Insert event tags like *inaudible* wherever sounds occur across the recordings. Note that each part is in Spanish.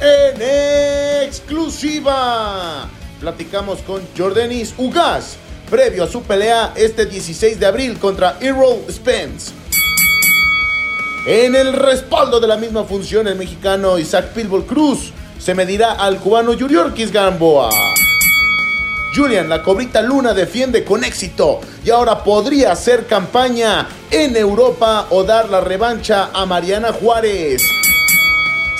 en exclusiva, platicamos con Jordanis Ugas, previo a su pelea este 16 de abril contra Errol Spence. En el respaldo de la misma función, el mexicano Isaac Pitbull Cruz se medirá al cubano Yuriorkis Gamboa. Julian, la cobrita Luna defiende con éxito y ahora podría hacer campaña en Europa o dar la revancha a Mariana Juárez.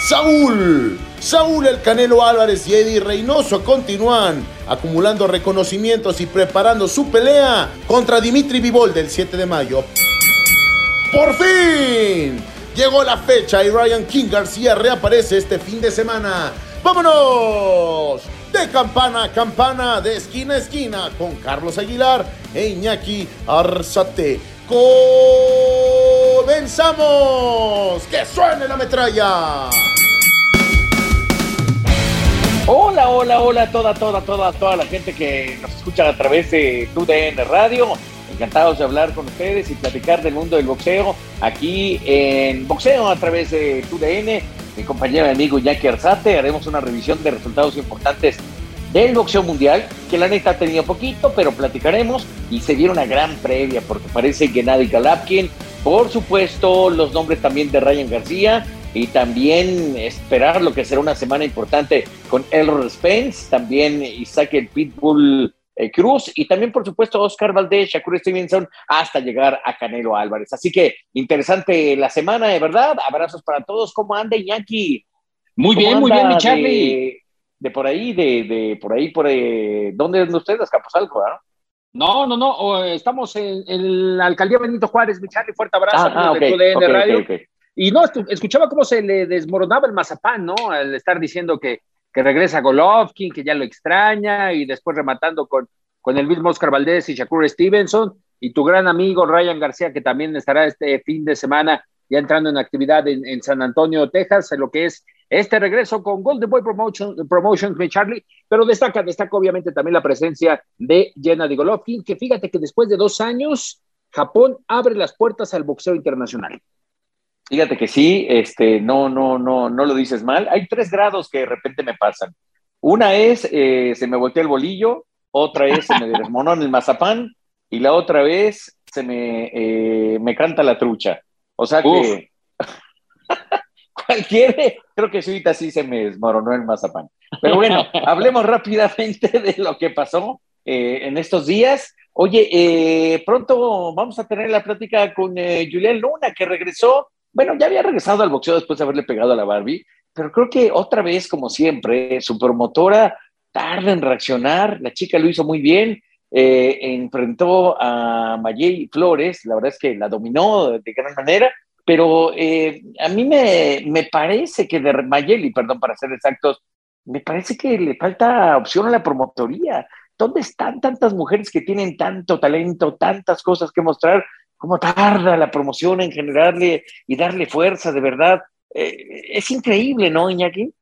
Saúl, Saúl el Canelo Álvarez y Eddie Reynoso continúan acumulando reconocimientos y preparando su pelea contra Dimitri Vivol del 7 de mayo. ¡Por fin! Llegó la fecha y Ryan King García reaparece este fin de semana. ¡Vámonos! De campana a campana, de esquina a esquina, con Carlos Aguilar e Iñaki Arzate. ¡Comenzamos! ¡Que suene la metralla! Hola, hola, hola, toda, toda, toda, toda la gente que nos escucha a través de TUDN Radio. Encantados de hablar con ustedes y platicar del mundo del boxeo aquí en Boxeo a través de TUDN. Mi compañero y amigo Jackie Arzate, haremos una revisión de resultados importantes del boxeo mundial, que la neta tenía poquito, pero platicaremos y se viene una gran previa porque parece que Nadie Galapkin, por supuesto, los nombres también de Ryan García y también esperar lo que será una semana importante con Elroy Spence, también Isaac el Pitbull eh, Cruz y también, por supuesto, Oscar Valdés, Shakur Stevenson, hasta llegar a Canelo Álvarez. Así que interesante la semana, de verdad. Abrazos para todos. ¿Cómo anda Iñaki? Muy bien, muy bien, mi Charlie. De, de por ahí, de, de, por ahí, por ahí. ¿Dónde es ustedes? Capozalco, ¿no? No, no, no. Estamos en, en, la alcaldía Benito Juárez, mi Charlie. Fuerte abrazo ah, ah, okay, de okay, Radio. okay, y no, escuchaba cómo se le desmoronaba el mazapán, ¿no? Al estar diciendo que, que regresa Golovkin, que ya lo extraña, y después rematando con, con el mismo Oscar Valdés y Shakur Stevenson, y tu gran amigo Ryan García, que también estará este fin de semana ya entrando en actividad en, San Antonio, Texas, en lo que es este regreso con Golden Boy Promotion, Promotions, mi Charlie, pero destaca, destaca obviamente también la presencia de Gennady Golovkin, que fíjate que después de dos años, Japón abre las puertas al boxeo internacional. Fíjate que sí, este, no, no, no, no lo dices mal. Hay tres grados que de repente me pasan. Una es, eh, se me voltea el bolillo, otra es, se me *laughs* desmonó en el mazapán, y la otra vez, se me, eh, me canta la trucha. O sea que *laughs* cualquiera, creo que ahorita sí se me desmoronó el mazapán. Pero bueno, *laughs* hablemos rápidamente de lo que pasó eh, en estos días. Oye, eh, pronto vamos a tener la plática con eh, Julián Luna, que regresó bueno, ya había regresado al boxeo después de haberle pegado a la Barbie, pero creo que otra vez, como siempre, su promotora tarda en reaccionar, la chica lo hizo muy bien, eh, enfrentó a Mayey Flores, la verdad es que la dominó de gran manera, pero eh, a mí me, me, parece que de Mayeli, perdón, para ser exactos, me parece que le falta opción a la promotoría. ¿Dónde están tantas mujeres que tienen tanto talento, tantas cosas que mostrar? Cómo tarda la promoción en generarle y darle fuerza, de verdad. Eh, es increíble, ¿no, Iñaki?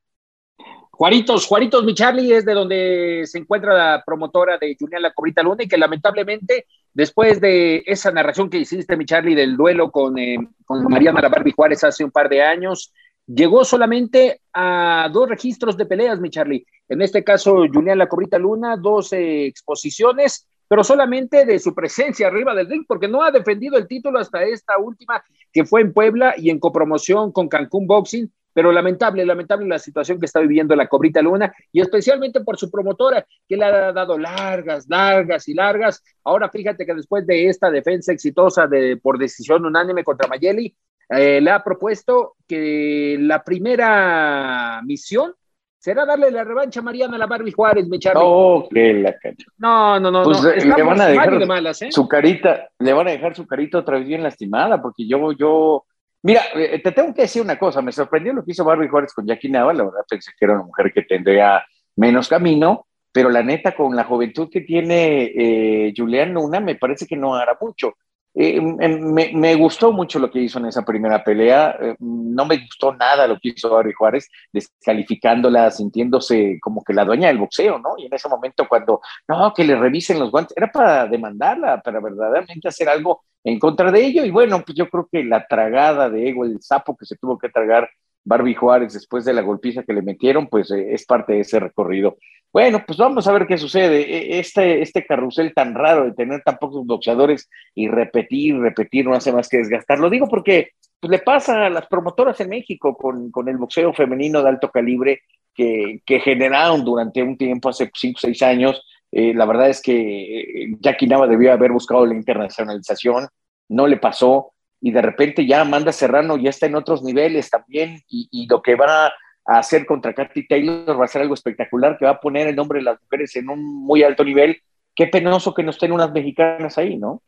Juaritos, Juaritos, mi Charlie, es de donde se encuentra la promotora de Julián La Cobrita Luna y que lamentablemente, después de esa narración que hiciste, mi Charlie, del duelo con, eh, con Mariana La Barbie Juárez hace un par de años, llegó solamente a dos registros de peleas, mi Charlie. En este caso, Julián La Cobrita Luna, dos eh, exposiciones pero solamente de su presencia arriba del ring, porque no ha defendido el título hasta esta última que fue en Puebla y en copromoción con Cancún Boxing, pero lamentable, lamentable la situación que está viviendo la Cobrita Luna y especialmente por su promotora, que le ha dado largas, largas y largas. Ahora fíjate que después de esta defensa exitosa de, por decisión unánime contra Mayeli, eh, le ha propuesto que la primera misión será darle la revancha a Mariana a la Barbie Juárez, me Oh, que la. No, no, no. Pues no. le van a dejar de malas, ¿eh? su carita, le van a dejar su carita otra vez bien lastimada, porque yo, yo, Mira, eh, te tengo que decir una cosa, me sorprendió lo que hizo Barbie Juárez con Jackie Nava, la verdad pensé que era una mujer que tendría menos camino, pero la neta, con la juventud que tiene eh, Julián Luna, me parece que no hará mucho. Eh, me, gustó mucho lo que hizo en esa primera pelea. Eh, no me gustó nada lo que hizo Barbie Juárez, descalificándola, sintiéndose como que la dueña del boxeo, ¿no? Y en ese momento, cuando no, que le revisen los guantes, era para demandarla, para verdaderamente hacer algo en contra de ello. Y bueno, pues yo creo que la tragada de ego, el sapo que se tuvo que tragar Barbie Juárez después de la golpiza que le metieron, pues eh, es parte de ese recorrido. Bueno, pues vamos a ver qué sucede. E, este, este carrusel tan raro de tener tan pocos boxeadores y repetir, repetir, no hace más que desgastar. Lo digo porque pues, le pasa a las promotoras en México con, con el boxeo femenino de alto calibre que, que generaron durante un tiempo, hace cinco o seis años. Eh, la verdad es que eh, Jackie Nava debió haber buscado la internacionalización, no le pasó y de repente ya Amanda Serrano ya está en otros niveles también y, lo que va a hacer contra Katy Taylor va a ser algo espectacular que va a poner el nombre de las mujeres en un muy alto nivel. Qué penoso que no estén unas mexicanas ahí, ¿no?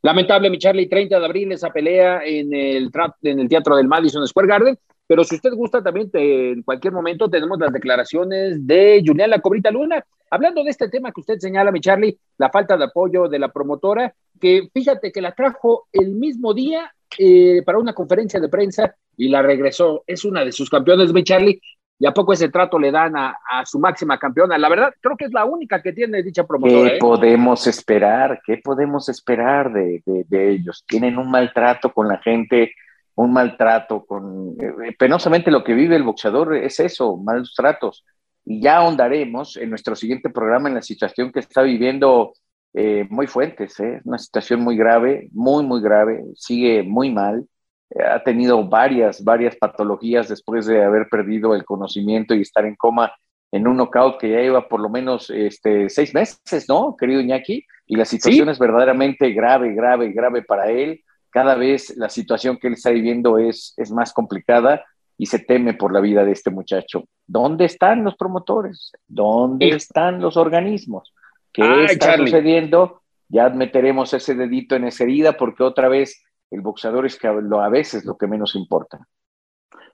Lamentable, mi Charlie, 30 de abril esa pelea en el, en el Teatro del Madison Square Garden. Pero si usted gusta, también en cualquier momento tenemos las declaraciones de Julián La Cobrita Luna, hablando de este tema que usted señala, mi Charlie, la falta de apoyo de la promotora, que fíjate que la trajo el mismo día eh, para una conferencia de prensa y la regresó. Es una de sus campeones, mi Charlie. ¿Y a poco ese trato le dan a, su máxima campeona? La verdad, creo que es la única que tiene dicha promotora. ¿Qué ¿eh? podemos esperar? ¿Qué podemos esperar de, ellos? Tienen un maltrato con la gente, un maltrato con... Eh, penosamente lo que vive el boxeador es eso, malos tratos. Y ya ahondaremos en nuestro siguiente programa en la situación que está viviendo eh, muy fuentes, ¿eh? una situación muy grave, muy, muy grave, sigue muy mal, eh, ha tenido varias, varias patologías después de haber perdido el conocimiento y estar en coma en un knockout que ya lleva por lo menos este, seis meses, ¿no, querido Iñaki? Y la situación es verdaderamente grave, grave, grave para él. Cada vez la situación que él está viviendo es, es más complicada y se teme por la vida de este muchacho. ¿Dónde están los promotores? ¿Dónde están los organismos? ¿Qué está sucediendo? Ya meteremos ese dedito en esa herida porque otra vez el boxeador es que a veces lo que menos importa.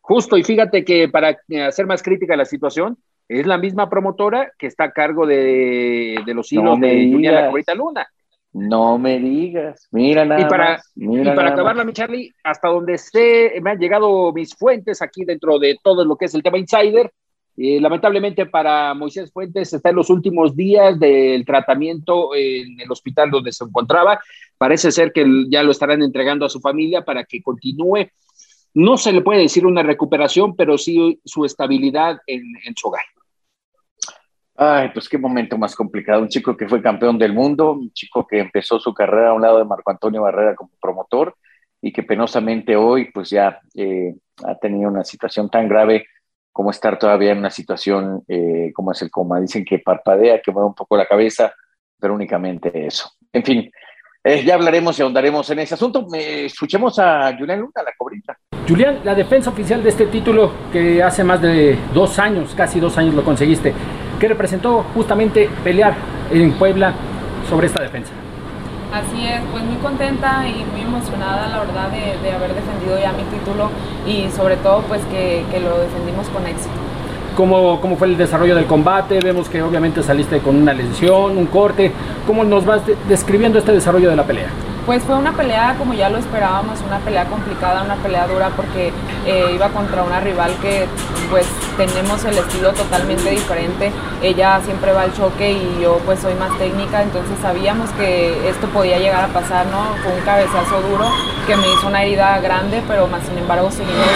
Justo, y fíjate que para hacer más crítica la situación, es la misma promotora que está a cargo de, los hilos de Julián La Luna. No me digas, mira nada y para, más, y para acabarla, mi Charlie, hasta donde sé, me han llegado mis fuentes aquí dentro de todo lo que es el tema Insider, eh, lamentablemente para Moisés Fuentes está en los últimos días del tratamiento en el hospital donde se encontraba. Parece ser que ya lo estarán entregando a su familia para que continúe. No se le puede decir una recuperación, pero sí su estabilidad en, su hogar. Ay, pues qué momento más complicado. Un chico que fue campeón del mundo, un chico que empezó su carrera a un lado de Marco Antonio Barrera como promotor y que penosamente hoy pues ya eh, ha tenido una situación tan grave como estar todavía en una situación eh, como es el coma. Dicen que parpadea, que mueve un poco la cabeza, pero únicamente eso. En fin, eh, ya hablaremos y ahondaremos en ese asunto. escuchemos a Julián Luna, la cobrita. Julián, la defensa oficial de este título que hace más de dos años, casi dos años lo conseguiste, ¿qué representó justamente pelear en Puebla sobre esta defensa? Así es, pues muy contenta y muy emocionada, la verdad, de, haber defendido ya mi título y sobre todo, pues que, lo defendimos con éxito. ¿Cómo, ¿Cómo, fue el desarrollo del combate? Vemos que obviamente saliste con una lesión, un corte. ¿Cómo nos vas describiendo este desarrollo de la pelea? Pues fue una pelea como ya lo esperábamos, una pelea complicada, una pelea dura porque eh, iba contra una rival que pues tenemos el estilo totalmente diferente. Ella siempre va al choque y yo pues soy más técnica, entonces sabíamos que esto podía llegar a pasar, ¿no? Fue un cabezazo duro que me hizo una herida grande, pero más sin embargo seguimos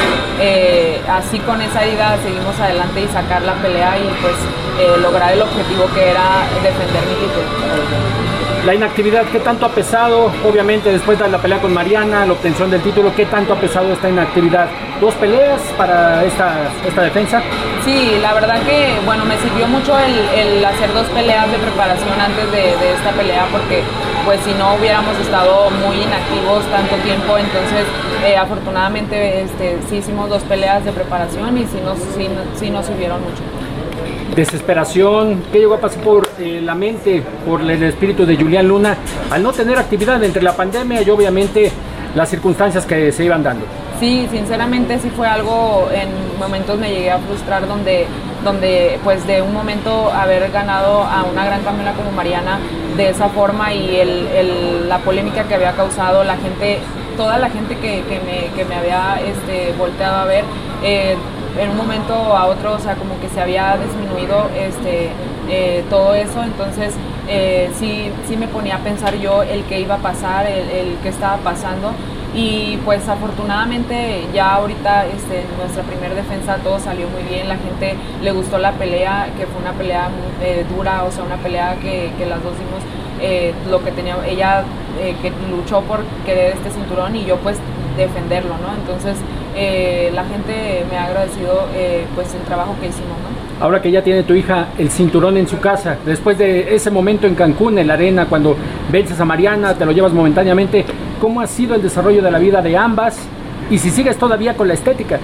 eh, así con esa herida, seguimos adelante y sacar la pelea y pues eh, lograr el objetivo que era defender mi título. La inactividad, ¿qué tanto ha pesado? Obviamente después de la pelea con Mariana, la obtención del título, ¿qué tanto ha pesado esta inactividad? ¿Dos peleas para esta, esta defensa? Sí, la verdad que, bueno, me sirvió mucho el, hacer dos peleas de preparación antes de, esta pelea porque pues si no hubiéramos estado muy inactivos tanto tiempo, entonces eh, afortunadamente este, sí hicimos dos peleas de preparación y sí nos, sí nos sirvieron mucho desesperación, ¿qué llegó a pasar por eh, la mente, por el espíritu de Julián Luna, al no tener actividad entre la pandemia y obviamente las circunstancias que se iban dando? Sí, sinceramente sí fue algo, en momentos me llegué a frustrar donde, donde pues de un momento haber ganado a una gran campeona como Mariana de esa forma y el, la polémica que había causado la gente, toda la gente que, me, había este, volteado a ver, eh, en un momento a otro, o sea, como que se había disminuido este, eh, todo eso, entonces eh, sí, sí me ponía a pensar yo el que iba a pasar, el, el que estaba pasando. Y pues afortunadamente ya ahorita este, nuestra primera defensa todo salió muy bien, la gente le gustó la pelea, que fue una pelea eh, dura, o sea, una pelea que, que las dos dimos lo que tenía, ella que luchó por querer este cinturón y yo pues defenderlo, ¿no? Entonces eh, la gente me ha agradecido eh, pues el trabajo que hicimos, ¿no? Ahora que ya tiene tu hija el cinturón en su casa, después de ese momento en Cancún, en la arena, cuando vences a Mariana, te lo llevas momentáneamente, ¿cómo ha sido el desarrollo de la vida de ambas? Y si sigues todavía con la estética.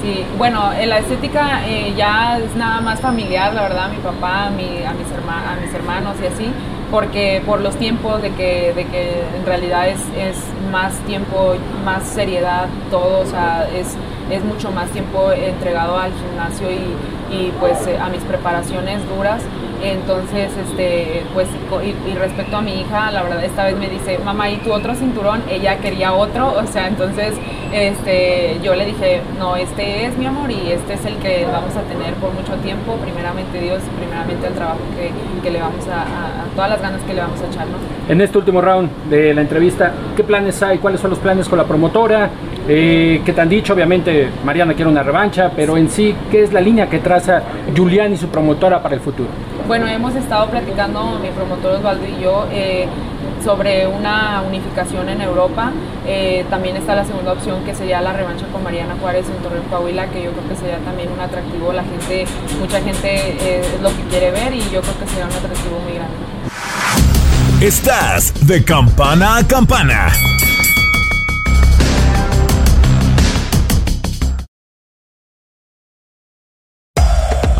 Sí, bueno, la estética eh, ya es nada más familiar, la verdad, mi papá, mi, a, mis a mis hermanos y así porque por los tiempos de que, de que en realidad es, es más tiempo, más seriedad, todo, o sea, es, es mucho más tiempo entregado al gimnasio y, y pues eh, a mis preparaciones duras. Entonces, este, pues, y, respecto a mi hija, la verdad, esta vez me dice, mamá, ¿y tu otro cinturón? Ella quería otro, o sea, entonces, este, yo le dije, no, este es mi amor y este es el que vamos a tener por mucho tiempo, primeramente Dios primeramente el trabajo que, que le vamos a, a, todas las ganas que le vamos a echar, ¿no? En este último round de la entrevista, ¿qué planes hay? ¿Cuáles son los planes con la promotora? Eh, ¿Qué te han dicho? Obviamente, Mariana quiere una revancha, pero en sí, ¿qué es la línea que traza Julián y su promotora para el futuro? Bueno, hemos estado platicando, mi promotor Osvaldo y yo, eh, sobre una unificación en Europa. Eh, también está la segunda opción que sería la revancha con Mariana Juárez en Torreón Coahuila, que yo creo que sería también un atractivo. La gente, mucha gente eh, es lo que quiere ver y yo creo que sería un atractivo muy grande. Estás de campana a campana.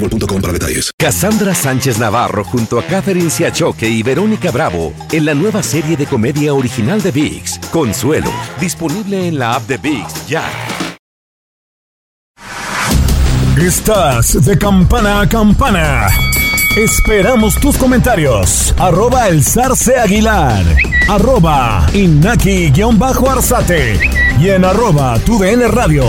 boostmobile para detalles. Cassandra Sánchez Navarro junto a Catherine Siachoque y Verónica Bravo en la nueva serie de comedia original de VIX, Consuelo, disponible en la app de VIX ya. Estás de campana a campana. Esperamos tus comentarios. Arroba el zarce aguilar. Arroba inaki-arzate. Y en arroba tu radio.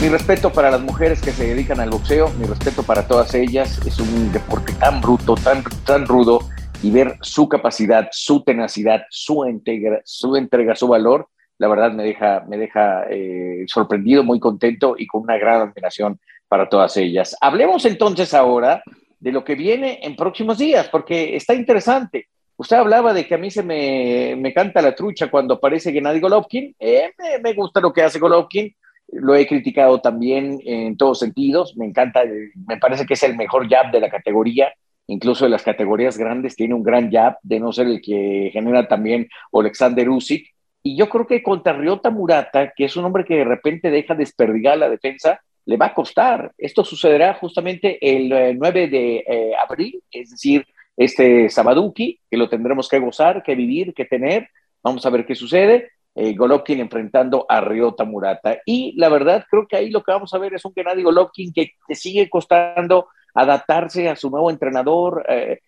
Mi respeto para las mujeres que se dedican al boxeo, mi respeto para todas ellas. Es un deporte tan bruto, tan, tan rudo, y ver su capacidad, su tenacidad, su entrega, su, entrega, su valor, la verdad me deja, me deja eh, sorprendido, muy contento y con una gran admiración para todas ellas. Hablemos entonces ahora de lo que viene en próximos días, porque está interesante. Usted hablaba de que a mí se me, me canta la trucha cuando aparece Gennady Golovkin. Eh, me, me, gusta lo que hace Golovkin. Lo he criticado también en todos sentidos. Me encanta, me parece que es el mejor jab de la categoría. Incluso de las categorías grandes tiene un gran jab, de no ser el que genera también Alexander Usyk. Y yo creo que contra Ryota Murata, que es un hombre que de repente deja desperdigar la defensa, le va a costar. Esto sucederá justamente el 9 eh, de eh, abril, es decir, este Sabaduki, que lo tendremos que gozar, que vivir, que tener. Vamos a ver qué sucede. Eh, Golovkin enfrentando a Ryota Murata. Y la verdad, creo que ahí lo que vamos a ver es un Gennady Golovkin que, que sigue costando adaptarse a su nuevo entrenador. Eh,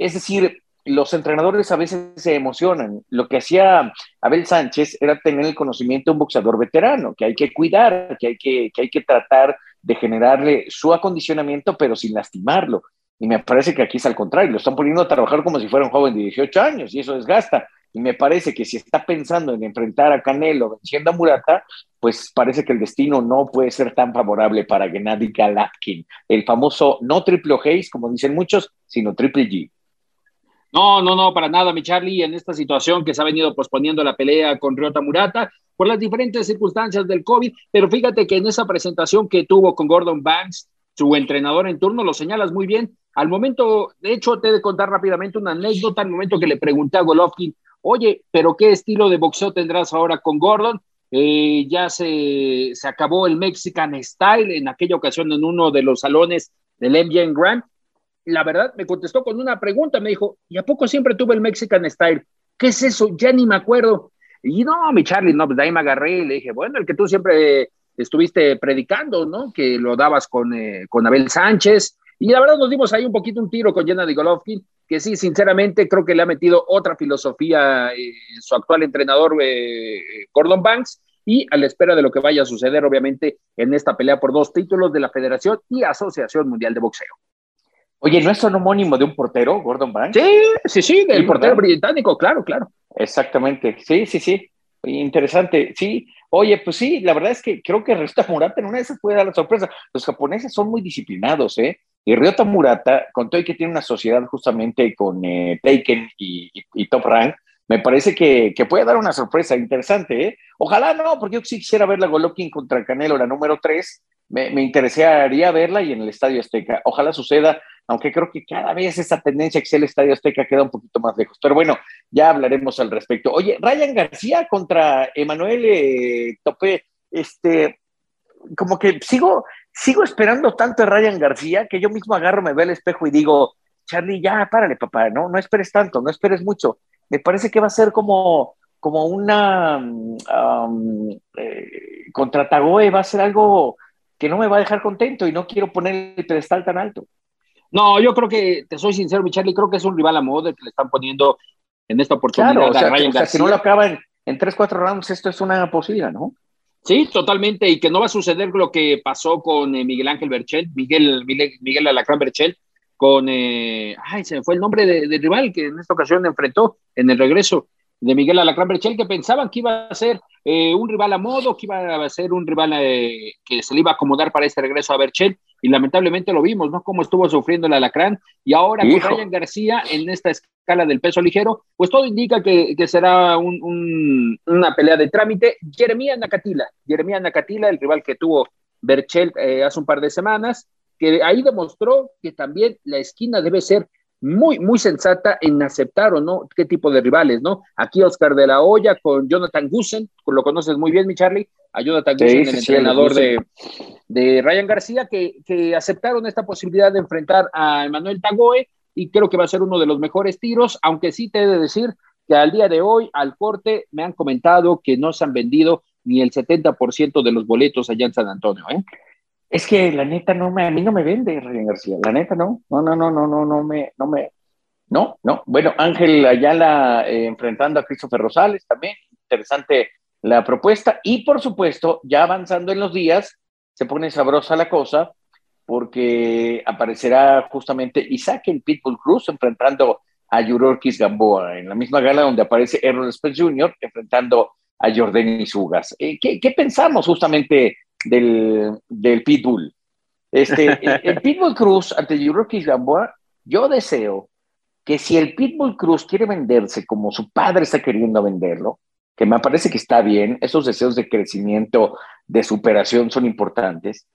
es decir, los entrenadores a veces se emocionan. Lo que hacía Abel Sánchez era tener el conocimiento de un boxeador veterano, que hay que cuidar, que hay que, que hay que tratar de generarle su acondicionamiento, pero sin lastimarlo. Y me parece que aquí es al contrario, lo están poniendo a trabajar como si fuera un joven de 18 años y eso desgasta. Y me parece que si está pensando en enfrentar a Canelo venciendo a Murata, pues parece que el destino no puede ser tan favorable para Gennady Galatkin, el famoso no triple Hayes, como dicen muchos, sino triple G. No, no, no, para nada, mi Charlie, en esta situación que se ha venido posponiendo la pelea con Ryota Murata por las diferentes circunstancias del COVID, pero fíjate que en esa presentación que tuvo con Gordon Banks, su entrenador en turno, lo señalas muy bien. Al momento, de hecho, te he de contar rápidamente una anécdota, al momento que le pregunté a Golovkin, oye, pero ¿qué estilo de boxeo tendrás ahora con Gordon? Eh, ya se, se, acabó el Mexican Style en aquella ocasión en uno de los salones del MGM Grand. La verdad, me contestó con una pregunta, me dijo, ¿y a poco siempre tuve el Mexican Style? ¿Qué es eso? Ya ni me acuerdo. Y no, mi Charlie, no, pues de ahí me agarré y le dije, bueno, el que tú siempre estuviste predicando, ¿no? Que lo dabas con, eh, con Abel Sánchez. Y la verdad nos dimos ahí un poquito un tiro con Gennady Golovkin, que sí, sinceramente creo que le ha metido otra filosofía eh, su actual entrenador eh, Gordon Banks y a la espera de lo que vaya a suceder, obviamente, en esta pelea por dos títulos de la Federación y Asociación Mundial de Boxeo. Oye, ¿no es homónimo de un portero, Gordon Banks? Sí, sí, sí, del portero británico, claro, claro. Exactamente, sí, sí, sí. Interesante, sí. Oye, pues sí, la verdad es que creo que Ryota Murata en una de esas puede dar la sorpresa. Los japoneses son muy disciplinados, ¿eh? Y Ryota Murata, con todo que tiene una sociedad justamente con eh, Taken y, Top Rank, me parece que, que, puede dar una sorpresa interesante, ¿eh? Ojalá no, porque yo sí quisiera ver la Golovkin contra Canelo, la número 3. Me, me interesaría verla y en el Estadio Azteca. Ojalá suceda aunque creo que cada vez esa tendencia que sea el Estadio Azteca queda un poquito más lejos. Pero bueno, ya hablaremos al respecto. Oye, Ryan García contra Emanuel eh, Topé, este, como que sigo, sigo esperando tanto a Ryan García que yo mismo agarro, me veo al espejo y digo, Charlie, ya párale, papá, no, no esperes tanto, no esperes mucho. Me parece que va a ser como, como una um, eh, contra Tagoe, va a ser algo que no me va a dejar contento y no quiero poner el pedestal tan alto. No, yo creo que, te soy sincero, mi Charlie, creo que es un rival a modo que le están poniendo en esta oportunidad claro, o sea, a Ryan o sea, García. si no lo acaban en 3-4 rounds, esto es una posibilidad, ¿no? Sí, totalmente, y que no va a suceder lo que pasó con eh, Miguel Ángel Berchel, Miguel, Miguel, Miguel Alacrán Berchel, con, eh, ay, se me fue el nombre del de rival que en esta ocasión enfrentó en el regreso de Miguel Alacrán Berchel, que pensaban que iba a ser eh, un rival a modo, que iba a ser un rival eh, que se le iba a acomodar para este regreso a Berchel, y lamentablemente lo vimos, ¿no? Cómo estuvo sufriendo el Alacrán, y ahora Hijo. con Ryan García en esta escala del peso ligero, pues todo indica que, que será un, un, una pelea de trámite. Jeremía Nakatila, Jeremía Nakatila, el rival que tuvo Berchel eh, hace un par de semanas, que ahí demostró que también la esquina debe ser muy, muy sensata en aceptar o no qué tipo de rivales, ¿no? Aquí Oscar de la Hoya con Jonathan Gusen, lo conoces muy bien, mi Charlie, a Jonathan Sí, Gusen, sí, el sí, entrenador de, de Ryan García, que, que aceptaron esta posibilidad de enfrentar a Emanuel Tagoe y creo que va a ser uno de los mejores tiros, aunque sí te he de decir que al día de hoy, al corte, me han comentado que no se han vendido ni el 70% de los boletos allá en San Antonio, ¿eh? Es que la neta no me, a mí no me vende Ryan García, la neta no, no, no, no, no, no, no me, no me, no, no. Bueno, Ángel Ayala eh, enfrentando a Christopher Rosales también, interesante la propuesta y por supuesto, ya avanzando en los días, se pone sabrosa la cosa porque aparecerá justamente Isaac el Pitbull Cruz enfrentando a Yurorkis Gamboa en la misma gala donde aparece Errol Spence Jr. enfrentando a Jordanis Ugas. Eh, ¿qué, ¿qué, pensamos justamente del, del Pitbull? Este, *laughs* el, Pitbull Cruz ante Yurorkis Gamboa, yo deseo que si el Pitbull Cruz quiere venderse como su padre está queriendo venderlo, que me parece que está bien, esos deseos de crecimiento, de superación son importantes,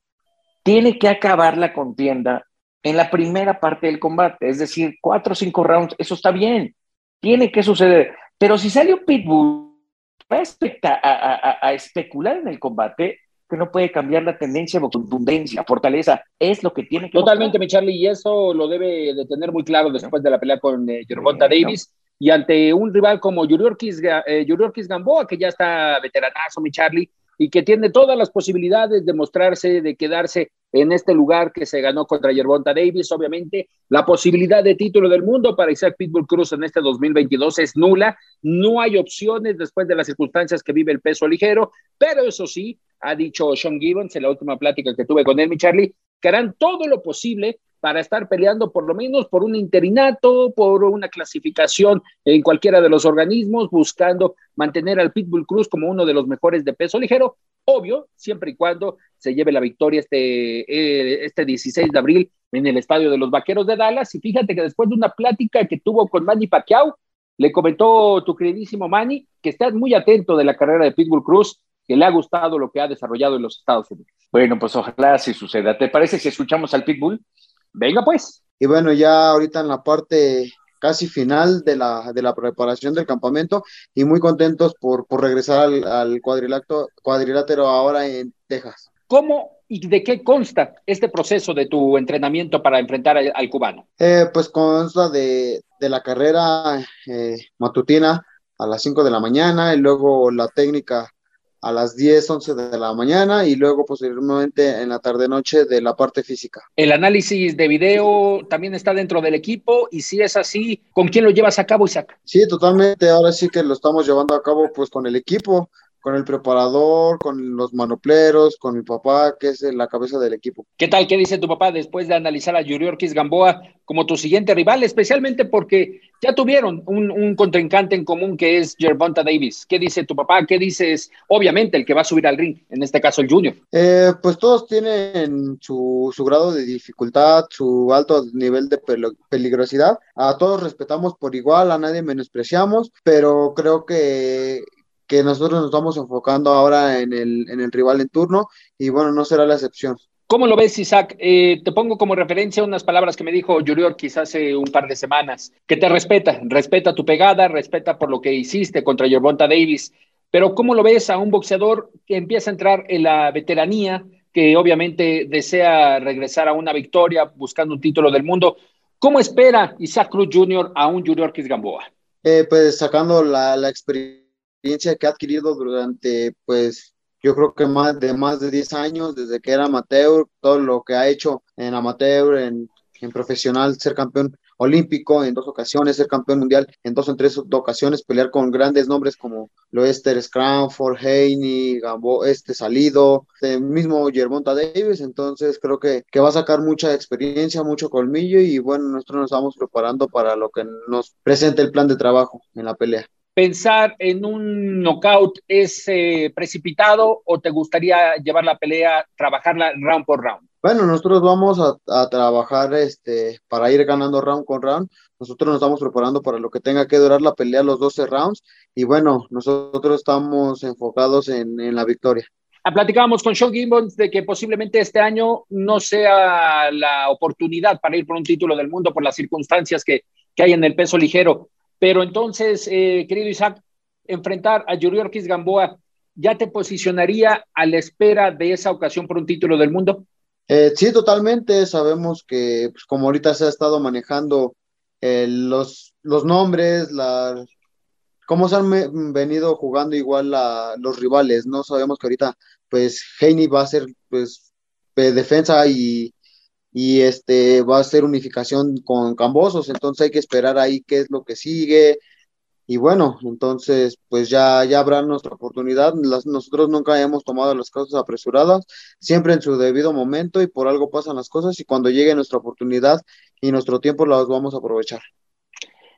tiene que acabar la contienda en la primera parte del combate, es decir, cuatro o cinco rounds, eso está bien, tiene que suceder. Pero si sale un Pitbull a, a, a, especular en el combate, que no puede cambiar la tendencia, contundencia, fortaleza, es lo que tiene que Totalmente, mi Charlie, y eso lo debe de tener muy claro después de la pelea con eh, Davis. Y ante un rival como Yuriorkis, eh, Gamboa, que ya está veteranazo, mi Charlie, y que tiene todas las posibilidades de mostrarse, de quedarse en este lugar que se ganó contra Yerbonta Davis. Obviamente, la posibilidad de título del mundo para Isaac Pitbull Cruz en este 2022 es nula. No hay opciones después de las circunstancias que vive el peso ligero, pero eso sí, ha dicho Sean Gibbons en la última plática que tuve con él, mi Charlie, que harán todo lo posible para estar peleando por lo menos por un interinato, por una clasificación en cualquiera de los organismos, buscando mantener al Pitbull Cruz como uno de los mejores de peso ligero, obvio, siempre y cuando se lleve la victoria este, eh, este 16 de abril en el estadio de los Vaqueros de Dallas. Y fíjate que después de una plática que tuvo con Manny Pacquiao, le comentó tu queridísimo Manny que estás muy atento de la carrera de Pitbull Cruz, que le ha gustado lo que ha desarrollado en los Estados Unidos. Bueno, pues ojalá así suceda. ¿Te parece si escuchamos al Pitbull? Venga pues. Y bueno, ya ahorita en la parte casi final de la, de la preparación del campamento y muy contentos por, por regresar al, al cuadrilátero ahora en Texas. ¿Cómo y de qué consta este proceso de tu entrenamiento para enfrentar al, cubano? Eh, pues consta de, de la carrera eh, matutina a las 5 de la mañana y luego la técnica a las 10, 11 de la mañana y luego posteriormente en la tarde-noche de la parte física. El análisis de video también está dentro del equipo y si es así, ¿con quién lo llevas a cabo, Isaac? Sí, totalmente. Ahora sí que lo estamos llevando a cabo pues con el equipo con el preparador, con los manopleros, con mi papá, que es la cabeza del equipo. ¿Qué tal? ¿Qué dice tu papá después de analizar a Yuri Ortiz Gamboa como tu siguiente rival, especialmente porque ya tuvieron un, contrincante en común que es Gervonta Davis? ¿Qué dice tu papá? ¿Qué dices? Obviamente el que va a subir al ring, en este caso el Junior. Eh, pues todos tienen su, su grado de dificultad, su alto nivel de peligrosidad. A todos respetamos por igual, a nadie menospreciamos, pero creo que que nosotros nos estamos enfocando ahora en el, en el rival en turno y bueno, no será la excepción. ¿Cómo lo ves, Isaac? Eh, te pongo como referencia unas palabras que me dijo Yurior quizás hace un par de semanas, que te respeta, respeta tu pegada, respeta por lo que hiciste contra Yerbonta Davis, pero ¿cómo lo ves a un boxeador que empieza a entrar en la veteranía, que obviamente desea regresar a una victoria buscando un título del mundo? ¿Cómo espera Isaac Cruz Jr. a un Yurior Gamboa? Eh, pues sacando la, la experiencia que ha adquirido durante, pues, yo creo que más de más de 10 años, desde que era amateur, todo lo que ha hecho en amateur, en, en profesional, ser campeón olímpico en dos ocasiones, ser campeón mundial en dos o tres ocasiones, pelear con grandes nombres como Loester, Scranford, Haney, Gambo, este Salido, el mismo Germonta Davis, entonces creo que, que va a sacar mucha experiencia, mucho colmillo y bueno, nosotros nos vamos preparando para lo que nos presente el plan de trabajo en la pelea pensar en un knockout es eh, precipitado o te gustaría llevar la pelea, trabajarla round por round? Bueno, nosotros vamos a, trabajar este, para ir ganando round con round. Nosotros nos estamos preparando para lo que tenga que durar la pelea, los 12 rounds. Y bueno, nosotros estamos enfocados en, en la victoria. Ah, platicábamos con Sean Gibbons de que posiblemente este año no sea la oportunidad para ir por un título del mundo por las circunstancias que, que hay en el peso ligero. Pero entonces, eh, querido Isaac, enfrentar a Yuri Ortiz Gamboa, ¿ya te posicionaría a la espera de esa ocasión por un título del mundo? Eh, sí, totalmente. Sabemos que, pues, como ahorita se ha estado manejando eh, los, los nombres, la, cómo se han venido jugando igual los rivales, ¿no? Sabemos que ahorita, pues, Heine va a ser, pues, defensa y y este va a ser unificación con Cambosos, entonces hay que esperar ahí qué es lo que sigue, y bueno, entonces pues ya, ya habrá nuestra oportunidad. Nosotros nunca hemos tomado las cosas apresuradas, siempre en su debido momento y por algo pasan las cosas y cuando llegue nuestra oportunidad y nuestro tiempo las vamos a aprovechar.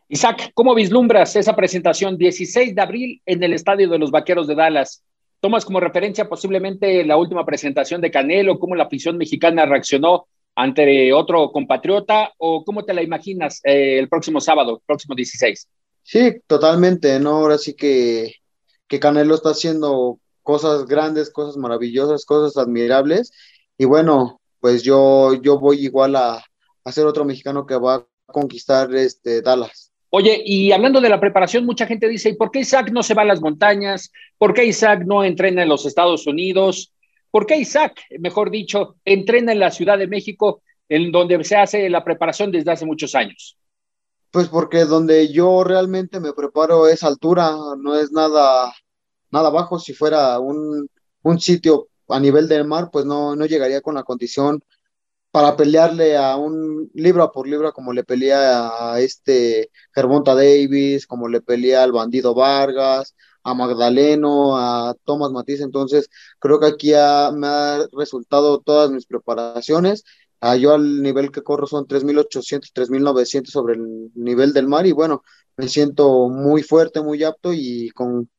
Isaac, ¿cómo vislumbras esa presentación 16 de abril en el Estadio de los Vaqueros de Dallas? ¿Tomas como referencia posiblemente la última presentación de Canelo, cómo la afición mexicana reaccionó ante otro compatriota o cómo te la imaginas eh, el próximo sábado, próximo 16? Sí, totalmente, ¿no? Ahora sí que, que Canelo está haciendo cosas grandes, cosas maravillosas, cosas admirables. Y bueno, pues yo, yo voy igual a, a ser otro mexicano que va a conquistar este Dallas. Oye, y hablando de la preparación, mucha gente dice, ¿y por qué Isaac no se va a las montañas? ¿Por qué Isaac no entrena en los Estados Unidos? ¿Por qué Isaac, mejor dicho, entrena en la Ciudad de México, en donde se hace la preparación desde hace muchos años? Pues porque donde yo realmente me preparo es altura, no es nada, nada bajo. Si fuera un, un sitio a nivel del mar, pues no, no llegaría con la condición para pelearle a un libra por libra como le pelea a este Gervonta Davis, como le pelea al bandido Vargas, a Magdaleno, a Thomas Matiz. Entonces, creo que aquí me ha resultado todas mis preparaciones Ah, yo al nivel que corro son 3.800, 3.900 sobre el nivel del mar y bueno, me siento muy fuerte, muy apto y con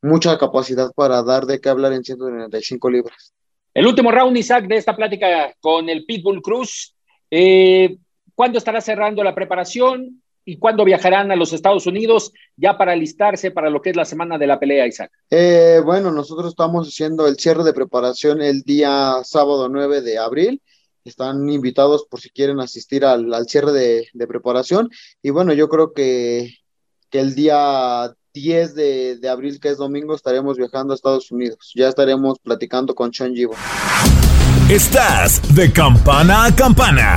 mucha capacidad para dar de qué hablar en 195 libras. El último round, Isaac, de esta plática con el Pitbull Cruz. Eh, ¿Cuándo estará cerrando la preparación y cuándo viajarán a los Estados Unidos ya para alistarse para lo que es la semana de la pelea, Isaac? Eh, bueno, nosotros estamos haciendo el cierre de preparación el día sábado 9 de abril están invitados por si quieren asistir al, cierre de, preparación. Y bueno, yo creo que, el día 10 de, abril, que es domingo, estaremos viajando a Estados Unidos. Ya estaremos platicando con Sean Givo. Estás de campana a campana.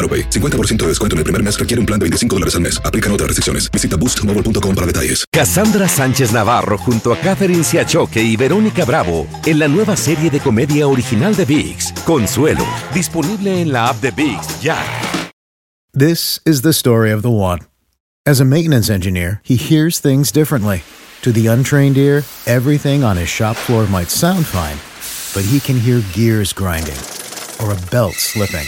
AroPay. 50% de descuento en el primer mes requiere un plan de 25 dólares al mes. Aplican otras restricciones. Visita boostmobile.com para detalles. Cassandra Sánchez Navarro junto a Catherine Siachoque y Verónica Bravo en la nueva serie de comedia original de VIX, Consuelo, disponible en la app de VIX ya. This is the story of the one. As a maintenance engineer, he hears things differently. To the untrained ear, everything on his shop floor might sound fine, but he can hear gears grinding or a belt slipping.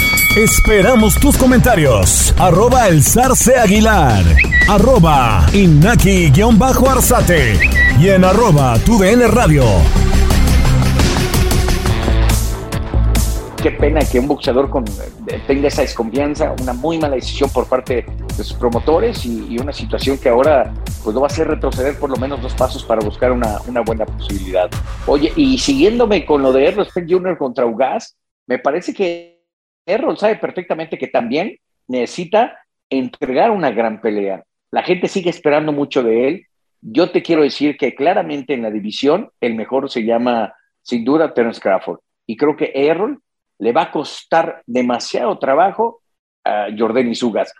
Esperamos tus comentarios. Arroba el zarce aguilar. Arroba inaki-arzate. Y en arroba tu radio. Qué pena que un boxeador con, tenga esa desconfianza, una muy mala decisión por parte de sus promotores y, una situación que ahora pues lo va a hacer retroceder por lo menos dos pasos para buscar una, una buena posibilidad. Oye, y siguiéndome con lo de Errol Spence Jr. contra Ugas, me parece que Errol sabe perfectamente que también necesita entregar una gran pelea. La gente sigue esperando mucho de él. Yo te quiero decir que claramente en la división el mejor se llama sin duda Terence Crawford. Y creo que Errol le va a costar demasiado trabajo a Jordan Ugas.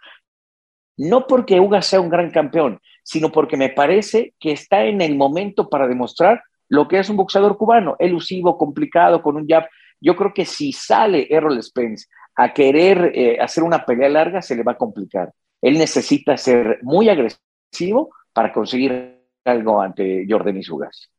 No porque Ugas sea un gran campeón, sino porque me parece que está en el momento para demostrar lo que es un boxeador cubano, elusivo, complicado, con un jab yo creo que si sale Errol Spence a querer eh, hacer una pelea larga, se le va a complicar. Él necesita ser muy agresivo para conseguir algo ante Jordan y Sugas.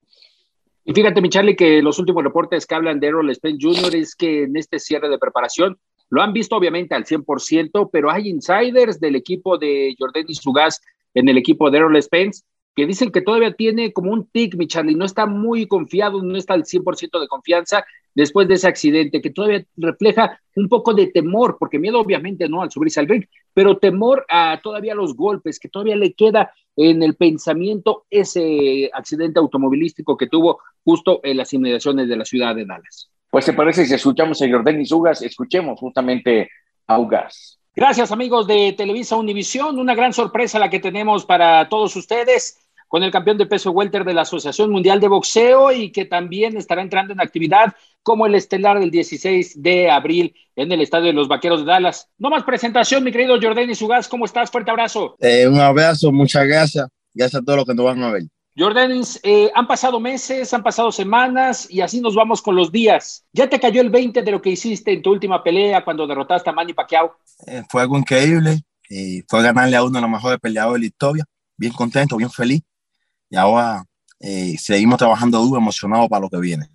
Y fíjate, mi Charlie, que los últimos reportes que hablan de Errol Spence Jr. es que en este cierre de preparación lo han visto obviamente al 100%, pero hay insiders del equipo de Jordan en el equipo de Errol Spence que dicen que todavía tiene como un tic, mi Charlie, no está muy confiado, no está al 100% de confianza después de ese accidente, que todavía refleja un poco de temor, porque miedo obviamente no al subirse al ring, pero temor a todavía los golpes, que todavía le queda en el pensamiento ese accidente automovilístico que tuvo justo en las inmediaciones de la ciudad de Dallas. Pues se parece si escuchamos a Jordan Ugas, escuchemos justamente a Ugas. Gracias amigos de Televisa Univisión, una gran sorpresa la que tenemos para todos ustedes con el campeón de peso welter de la Asociación Mundial de Boxeo y que también estará entrando en actividad como el estelar del 16 de abril en el Estadio de los Vaqueros de Dallas. No más presentación, mi querido Jordan Sugas, ¿cómo estás? Fuerte abrazo. Eh, un abrazo, muchas gracias. Gracias a todos los que nos van a ver. Jordanis, eh, han pasado meses, han pasado semanas y así nos vamos con los días. ¿Ya te cayó el 20 de lo que hiciste en tu última pelea cuando derrotaste a Manny Pacquiao? Eh, fue algo increíble. y fue ganarle a uno de los mejores peleadores de la historia. Bien contento, bien feliz y ahora eh, seguimos trabajando duro, emocionados para lo que viene.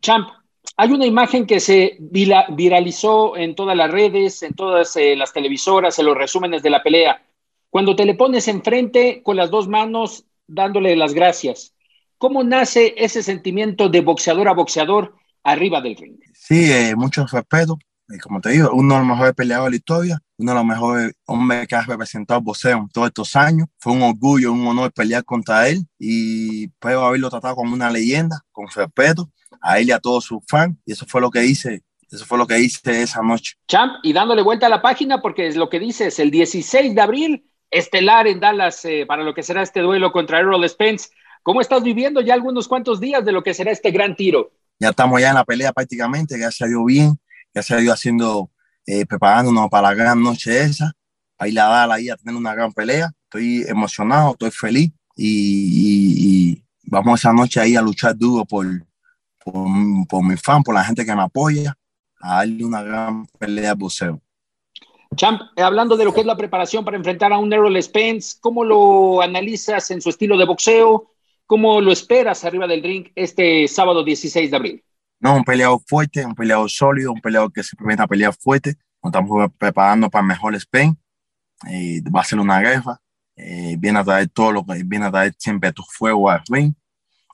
Champ, hay una imagen que se viralizó en todas las redes, en todas eh, las televisoras, en los resúmenes de la pelea. Cuando te le pones enfrente con las dos manos dándole las gracias. ¿Cómo nace ese sentimiento de boxeador a boxeador arriba del ring? Sí, eh, mucho respeto. Y como te digo, uno de los mejores peleadores de la historia, uno de los mejores hombres que ha representado boxeo en todos estos años. Fue un orgullo, un honor pelear contra él y puedo haberlo tratado como una leyenda, con respeto, a él y a todos sus fans. Y eso fue lo que hice eso fue lo que hice esa noche. Champ, y dándole vuelta a la página, porque es lo que dice, es el 16 de abril, estelar en Dallas eh, para lo que será este duelo contra Errol Spence. ¿Cómo estás viviendo ya algunos cuantos días de lo que será este gran tiro? Ya estamos ya en la pelea prácticamente, ya salió bien ya se ha ido haciendo, eh, preparándonos para la gran noche esa, para ir a dar ahí a tener una gran pelea. Estoy emocionado, estoy feliz y, vamos esa noche ahí a luchar duro por, por, por mi fan, por la gente que me apoya, a darle una gran pelea al boxeo. Champ, hablando de lo que es la preparación para enfrentar a un Errol Spence, ¿cómo lo analizas en su estilo de boxeo? ¿Cómo lo esperas arriba del ring este sábado 16 de abril? No, un peleador fuerte, un peleador sólido, un peleador que se viene a pelear fuerte. Nos estamos preparando para el mejor Spain. Eh, va a ser una guerra. Eh, viene a traer todo lo que viene a traer siempre tu fuego al ring.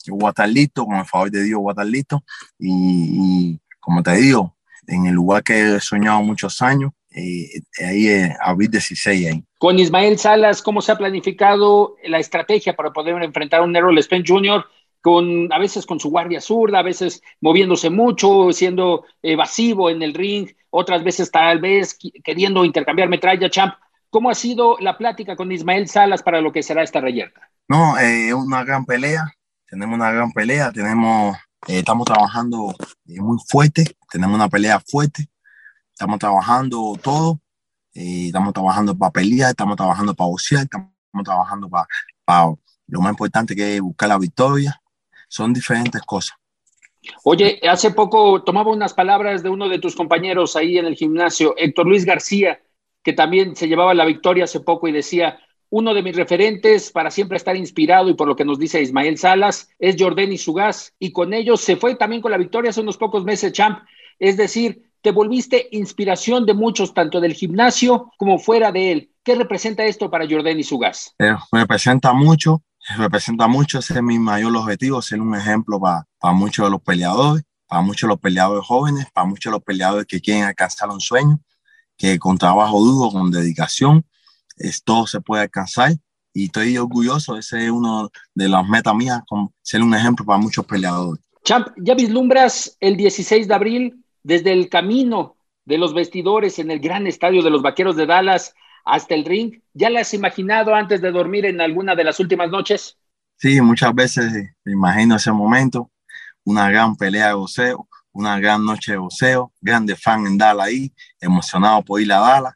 Yo voy a estar listo, con el favor de Dios voy a estar listo. Y, como te digo, en el lugar que he soñado muchos años, eh, ahí es abril 16 ahí. Con Ismael Salas, ¿cómo se ha planificado la estrategia para poder enfrentar a un Errol Spence Jr.? Con, a veces con su guardia zurda, a veces moviéndose mucho, siendo evasivo en el ring, otras veces tal vez queriendo intercambiar metralla, champ. ¿Cómo ha sido la plática con Ismael Salas para lo que será esta reyerta? No, es eh, una gran pelea, tenemos una gran pelea, tenemos, eh, estamos trabajando eh, muy fuerte, tenemos una pelea fuerte, estamos trabajando todo, estamos trabajando para pelear, estamos trabajando para boxear, estamos trabajando para, para lo más importante que es buscar la victoria, son diferentes cosas. Oye, hace poco tomaba unas palabras de uno de tus compañeros ahí en el gimnasio, Héctor Luis García, que también se llevaba la victoria hace poco y decía, uno de mis referentes para siempre estar inspirado y por lo que nos dice Ismael Salas es Jordan Sugas y con ellos se fue también con la victoria hace unos pocos meses, champ. Es decir, te volviste inspiración de muchos, tanto del gimnasio como fuera de él. ¿Qué representa esto para Jordan Sugas? Eh, representa mucho representa mucho, ese es mi mayor objetivo, ser un ejemplo para, para muchos de los peleadores, para muchos de los peleadores jóvenes, para muchos de los peleadores que quieren alcanzar un sueño, que con trabajo duro, con dedicación, todo se puede alcanzar. Y estoy orgulloso, ese es uno de las metas mías, ser un ejemplo para muchos peleadores. Champ, ya vislumbras el 16 de abril desde el camino de los vestidores en el gran estadio de los Vaqueros de Dallas hasta el ring. ¿Ya la has imaginado antes de dormir en alguna de las últimas noches? Sí, muchas veces me imagino ese momento, una gran pelea de boxeo, una gran noche de boxeo, grande fan en Dallas ahí, emocionado por ir a Dallas.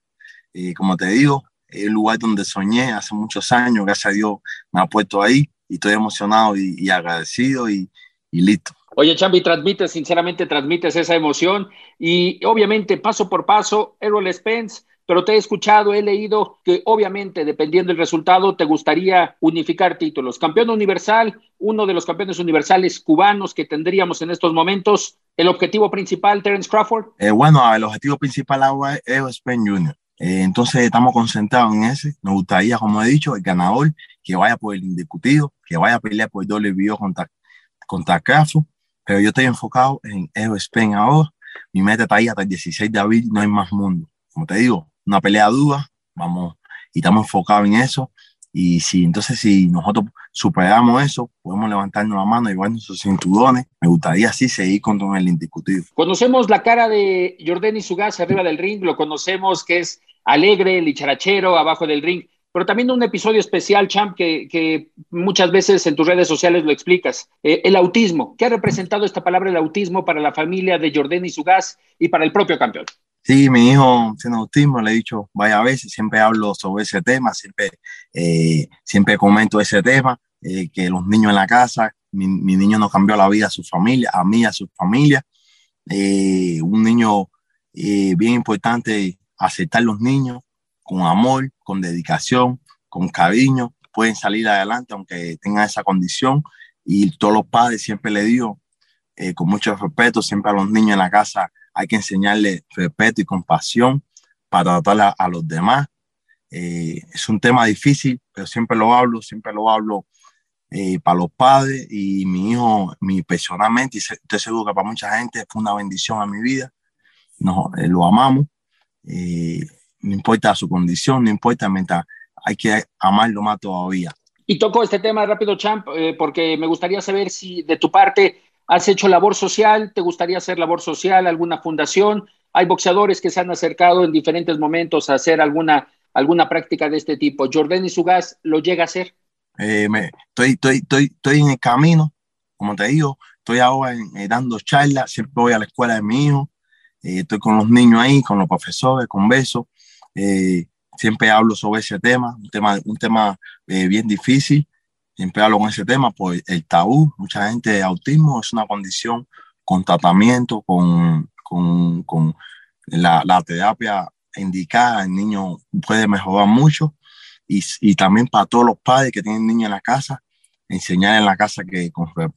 Y como te digo, es el lugar donde soñé hace muchos años, gracias a Dios me ha puesto ahí y estoy emocionado y, agradecido y, y listo. Oye, Chambi, transmites, sinceramente transmites esa emoción y obviamente paso por paso, Errol Spence, pero te he escuchado, he leído que obviamente dependiendo del resultado te gustaría unificar títulos. Campeón universal, uno de los campeones universales cubanos que tendríamos en estos momentos, el objetivo principal, Terence Crawford. Eh, bueno, el objetivo principal ahora es Spence Jr. Eh, entonces estamos concentrados en ese. Nos gustaría, como he dicho, el ganador que vaya por el indiscutido, que vaya a pelear por el doble video contra, contra Crawford pero yo estoy enfocado en Evo Spain ahora. Mi meta está ahí hasta el 16 de abril, no hay más mundo. Como te digo, una pelea dura, vamos, y estamos enfocados en eso. Y si entonces, si nosotros superamos eso, podemos levantarnos la mano y ver nuestros cinturones. Me gustaría así seguir con el indiscutido. Conocemos la cara de Jordani Sugas arriba del ring, lo conocemos que es alegre, licharachero, abajo del ring pero también un episodio especial, Champ, que, muchas veces en tus redes sociales lo explicas. Eh, el autismo. ¿Qué ha representado esta palabra el autismo para la familia de Jordani Sugas y para el propio campeón? Sí, mi hijo tiene autismo, le he dicho varias veces, siempre hablo sobre ese tema, siempre, eh, siempre comento ese tema, eh, que los niños en la casa, mi, mi, niño nos cambió la vida a su familia, a mí, a su familia. un niño bien importante, aceptar los niños, con amor, con dedicación, con cariño, pueden salir adelante aunque tengan esa condición. Y todos los padres siempre le digo, eh, con mucho respeto, siempre a los niños en la casa hay que enseñarles respeto y compasión para tratar a, los demás. Eh, es un tema difícil, pero siempre lo hablo, siempre lo hablo eh, para los padres y mi hijo, mi personalmente, y estoy seguro que para mucha gente fue una bendición a mi vida. No, lo amamos no importa su condición, no importa, mientras hay que amarlo más todavía. Y toco este tema rápido, Champ, eh, porque me gustaría saber si de tu parte has hecho labor social, te gustaría hacer labor social, alguna fundación. Hay boxeadores que se han acercado en diferentes momentos a hacer alguna, alguna práctica de este tipo. ¿Jordan y Sugas lo llega a hacer? Eh, me, estoy, estoy, estoy, estoy en el camino, como te digo, estoy ahora eh, dando charlas, siempre voy a la escuela de mi hijo, estoy con los niños ahí, con los profesores, con besos, eh, siempre hablo sobre ese tema, un tema, un tema eh, bien difícil. Siempre con ese tema, pues el tabú, mucha gente, autismo es una condición con tratamiento, con, con, con la, terapia indicada, el niño puede mejorar mucho. Y, y, también para todos los padres que tienen niños en la casa, enseñar en la casa que,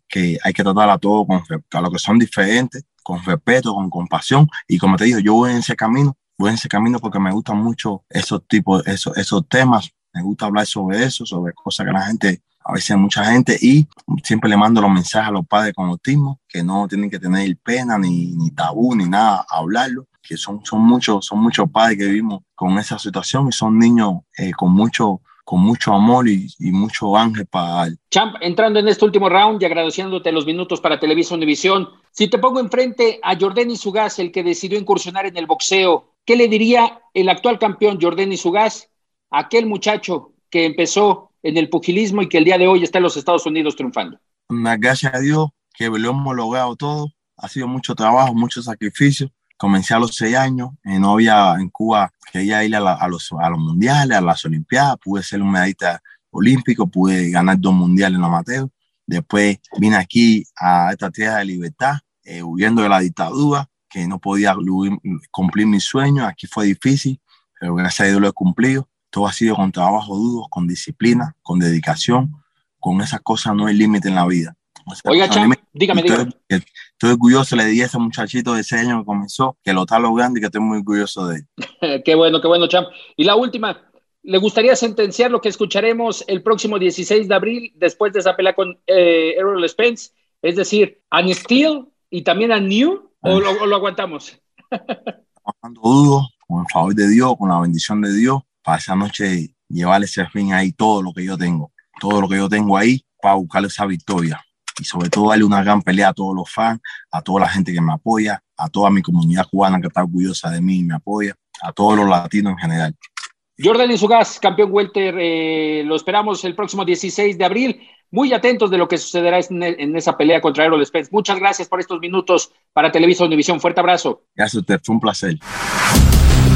que hay que tratar a todos con a los que son diferentes, con respeto, con compasión. Y como te digo, yo voy en ese camino voy en ese camino porque me gustan mucho esos tipos, esos, esos temas. Me gusta hablar sobre eso, sobre cosas que la gente, a veces mucha gente, y siempre le mando los mensajes a los padres con autismo, que no tienen que tener pena, ni, ni tabú, ni nada, hablarlo, que son, son, muchos, son muchos padres que vivimos con esa situación y son niños eh, con mucho con mucho amor y, y, mucho ángel para él. Champ, entrando en este último round y agradeciéndote los minutos para Televisa Univisión, si te pongo enfrente a Jordani Sugas, el que decidió incursionar en el boxeo, ¿Qué le diría el actual campeón Jordan Sugas a aquel muchacho que empezó en el pugilismo y que el día de hoy está en los Estados Unidos triunfando? Gracias a Dios que lo hemos logrado todo. Ha sido mucho trabajo, mucho sacrificio. Comencé a los seis años, en no había en Cuba, quería ir a, los, a los mundiales, a las Olimpiadas, pude ser un medallista olímpico, pude ganar dos mundiales en amateur. Después vine aquí a esta tierra de libertad, eh, huyendo de la dictadura, que no podía cumplir mis sueños. Aquí fue difícil, pero gracias a Dios lo he cumplido. Todo ha sido con trabajo duro, con disciplina, con dedicación. Con esas cosas no hay límite en la vida. Oiga, Cham, dígame, dígame. Estoy, orgulloso, le di a ese muchachito de ese año que comenzó, que lo está logrando y que estoy muy orgulloso de él. *laughs* qué bueno, qué bueno, Cham. Y la última, ¿le gustaría sentenciar lo que escucharemos el próximo 16 de abril después de esa pelea con eh, Errol Spence? Es decir, a Steel y también a New ¿O lo, aguantamos? *laughs* Trabajando duro, con el favor de Dios, con la bendición de Dios, para esa noche llevarle ese fin ahí todo lo que yo tengo, todo lo que yo tengo ahí para buscarle esa victoria. Y sobre todo darle una gran pelea a todos los fans, a toda la gente que me apoya, a toda mi comunidad cubana que está orgullosa de mí y me apoya, a todos los latinos en general. Jordan Izugas, campeón welter, eh, lo esperamos el próximo 16 de abril muy atentos de lo que sucederá en, esa pelea contra Errol Spence. Muchas gracias por estos minutos para Televisa Univisión. Fuerte abrazo. Gracias a usted, fue un placer.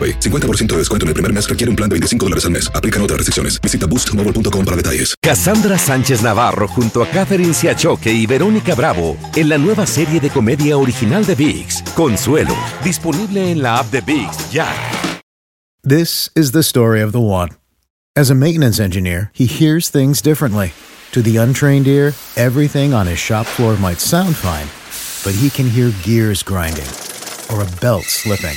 AroPay. 50% de descuento en el primer mes requiere un plan de 25 dólares al mes. Aplican otras restricciones. Visita boostmobile.com para detalles. Cassandra Sánchez Navarro junto a Catherine Siachoque y Verónica Bravo en la nueva serie de comedia original de VIX, Consuelo, disponible en la app de VIX ya. This is the story of the one. As a maintenance engineer, he hears things differently. To the untrained ear, everything on his shop floor might sound fine, but he can hear gears grinding or a belt slipping.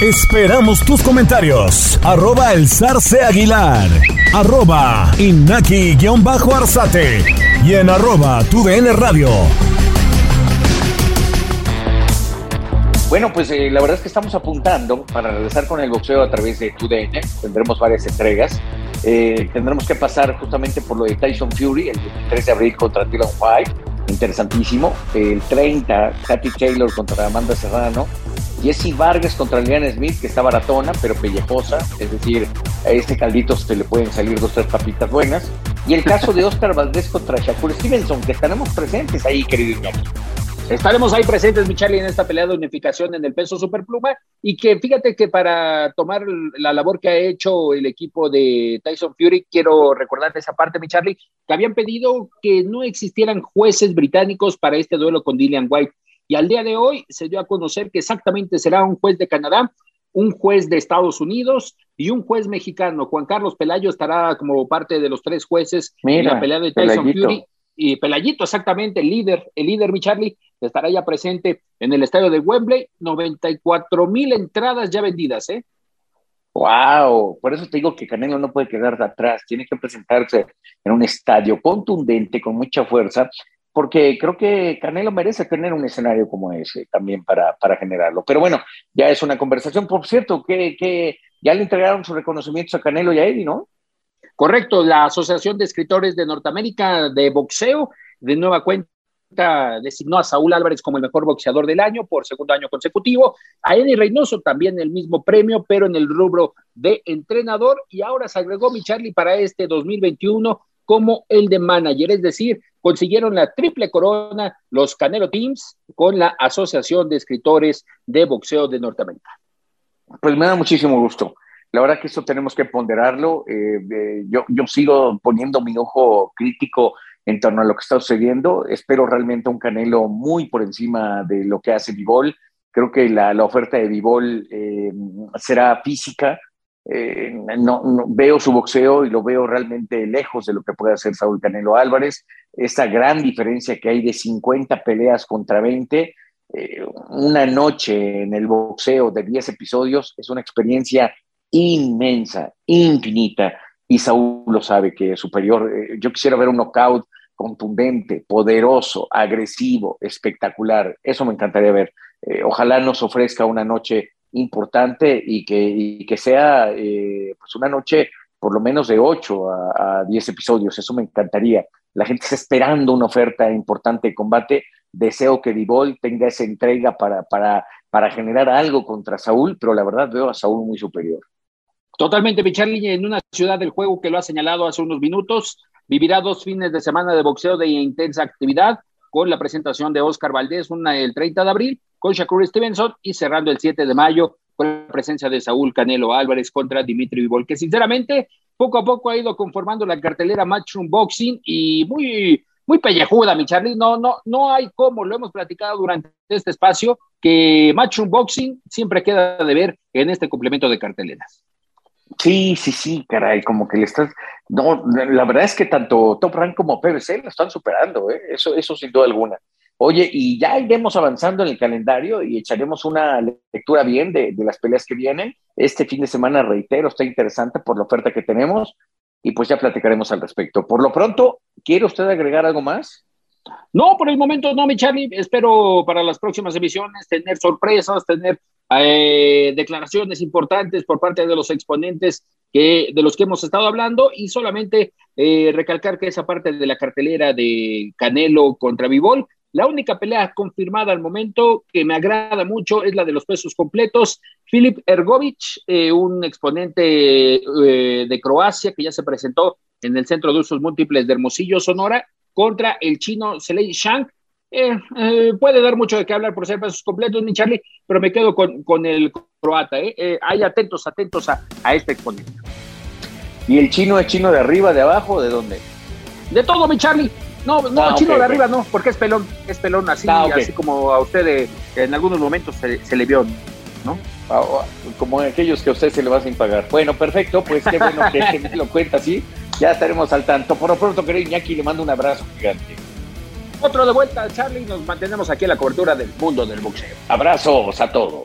Esperamos tus comentarios. Arroba el zarce aguilar. Arroba inaki-arzate. Y en arroba tu radio. Bueno, pues eh, la verdad es que estamos apuntando para regresar con el boxeo a través de TUDN. Tendremos varias entregas. Eh, tendremos que pasar justamente por lo de Tyson Fury el 23 de abril contra Dylan White. Interesantísimo. El 30, Katy Taylor contra Amanda Serrano. Jesse Vargas contra Liliana Smith, que está baratona, pero pellejosa. Es decir, a este caldito se le pueden salir dos, tres papitas buenas. Y el caso de Oscar Valdés contra Shakur Stevenson, que estaremos presentes ahí, querido Iñaki. Estaremos ahí presentes, mi Charlie, en esta pelea de unificación en el peso superpluma. Y que fíjate que para tomar la labor que ha hecho el equipo de Tyson Fury, quiero recordar esa parte, mi Charlie, que habían pedido que no existieran jueces británicos para este duelo con Dillian White. Y al día de hoy se dio a conocer que exactamente será un juez de Canadá, un juez de Estados Unidos y un juez mexicano. Juan Carlos Pelayo estará como parte de los tres jueces en la pelea de Tyson Pelayito. Fury. Y Pelayito, exactamente, el líder, el líder, mi Charlie, estará ya presente en el estadio de Wembley. 94 mil entradas ya vendidas, ¿eh? Wow, por eso te digo que Canelo no puede quedar de atrás, tiene que presentarse en un estadio contundente, con mucha fuerza, porque creo que Canelo merece tener un escenario como ese también para, para generarlo. Pero bueno, ya es una conversación. Por cierto, que, ya le entregaron sus reconocimientos a Canelo y a Eddie, ¿no? Correcto, la Asociación de Escritores de Norteamérica de Boxeo, de nueva cuenta, designó a Saúl Álvarez como el mejor boxeador del año por segundo año consecutivo, a Eddie Reynoso también el mismo premio, pero en el rubro de entrenador, y ahora se agregó mi Charlie para este 2021 como el de manager, es decir, consiguieron la triple corona los Canelo Teams con la Asociación de Escritores de Boxeo de Norteamérica. Pues me da muchísimo gusto. La verdad que eso tenemos que ponderarlo. Eh, eh, yo, yo sigo poniendo mi ojo crítico en torno a lo que está sucediendo. Espero realmente un Canelo muy por encima de lo que hace Vivol. Creo que la, la oferta de Vivol eh, será física. Eh, no, veo su boxeo y lo veo realmente lejos de lo que puede hacer Saúl Canelo Álvarez. Esa gran diferencia que hay de 50 peleas contra 20. Eh, una noche en el boxeo de 10 episodios es una experiencia inmensa, infinita, y Saúl lo sabe que es superior. Eh, yo quisiera ver un knockout contundente, poderoso, agresivo, espectacular. Eso me encantaría ver. Ojalá nos ofrezca una noche importante y que, que sea eh, pues una noche por lo menos de 8 a, a 10 episodios. Eso me encantaría. La gente está esperando una oferta importante de combate. Deseo que Divol tenga esa entrega para, para, para generar algo contra Saúl, pero la verdad veo a Saúl muy superior. Totalmente, mi Charlie, en una ciudad del juego que lo ha señalado hace unos minutos, vivirá dos fines de semana de boxeo de intensa actividad, con la presentación de Oscar Valdés, una el 30 de abril, con Shakur Stevenson y cerrando el 7 de mayo con la presencia de Saúl Canelo Álvarez contra Dimitri Vivol, que sinceramente poco a poco ha ido conformando la cartelera Matchroom Boxing y muy, muy pellejuda, mi Charlie. No, no, no hay como, lo hemos platicado durante este espacio, que Matchroom Boxing siempre queda de ver en este complemento de carteleras. Sí, sí, sí, caray, como que le estás. No, la verdad es que tanto Top Rank como PBC lo están superando, ¿eh? eso, eso sin duda alguna. Oye, y ya iremos avanzando en el calendario y echaremos una lectura bien de, de, las peleas que vienen. Este fin de semana, reitero, está interesante por la oferta que tenemos y pues ya platicaremos al respecto. Por lo pronto, ¿quiere usted agregar algo más? No, por el momento no, mi Charlie. Espero para las próximas emisiones tener sorpresas, tener eh, declaraciones importantes por parte de los exponentes que, de los que hemos estado hablando y solamente eh, recalcar que esa parte de la cartelera de Canelo contra Vivol la única pelea confirmada al momento que me agrada mucho es la de los pesos completos. Filip Ergovich, eh, un exponente eh, de Croacia que ya se presentó en el Centro de Usos Múltiples de Hermosillo, Sonora, contra el chino Selei Shank. Eh, puede dar mucho de qué hablar por ser pesos completos, mi Charlie, pero me quedo con, con el croata. Hay atentos, atentos a, a este exponente. ¿Y el chino es chino de arriba, de abajo, de dónde? De todo, mi Charlie. No, no, ah, chino de arriba no, porque es pelón, es pelón así, ah, así como a usted eh, en algunos momentos se, le vio, ¿no? Ah, como aquellos que a usted se le va sin pagar. Bueno, perfecto, pues qué bueno que me *laughs* lo cuenta así. Ya estaremos al tanto. Por lo pronto, querido Iñaki, le mando un abrazo gigante. Otro de vuelta, Charlie, nos mantenemos aquí en la cobertura del mundo del boxeo. Abrazos a todos.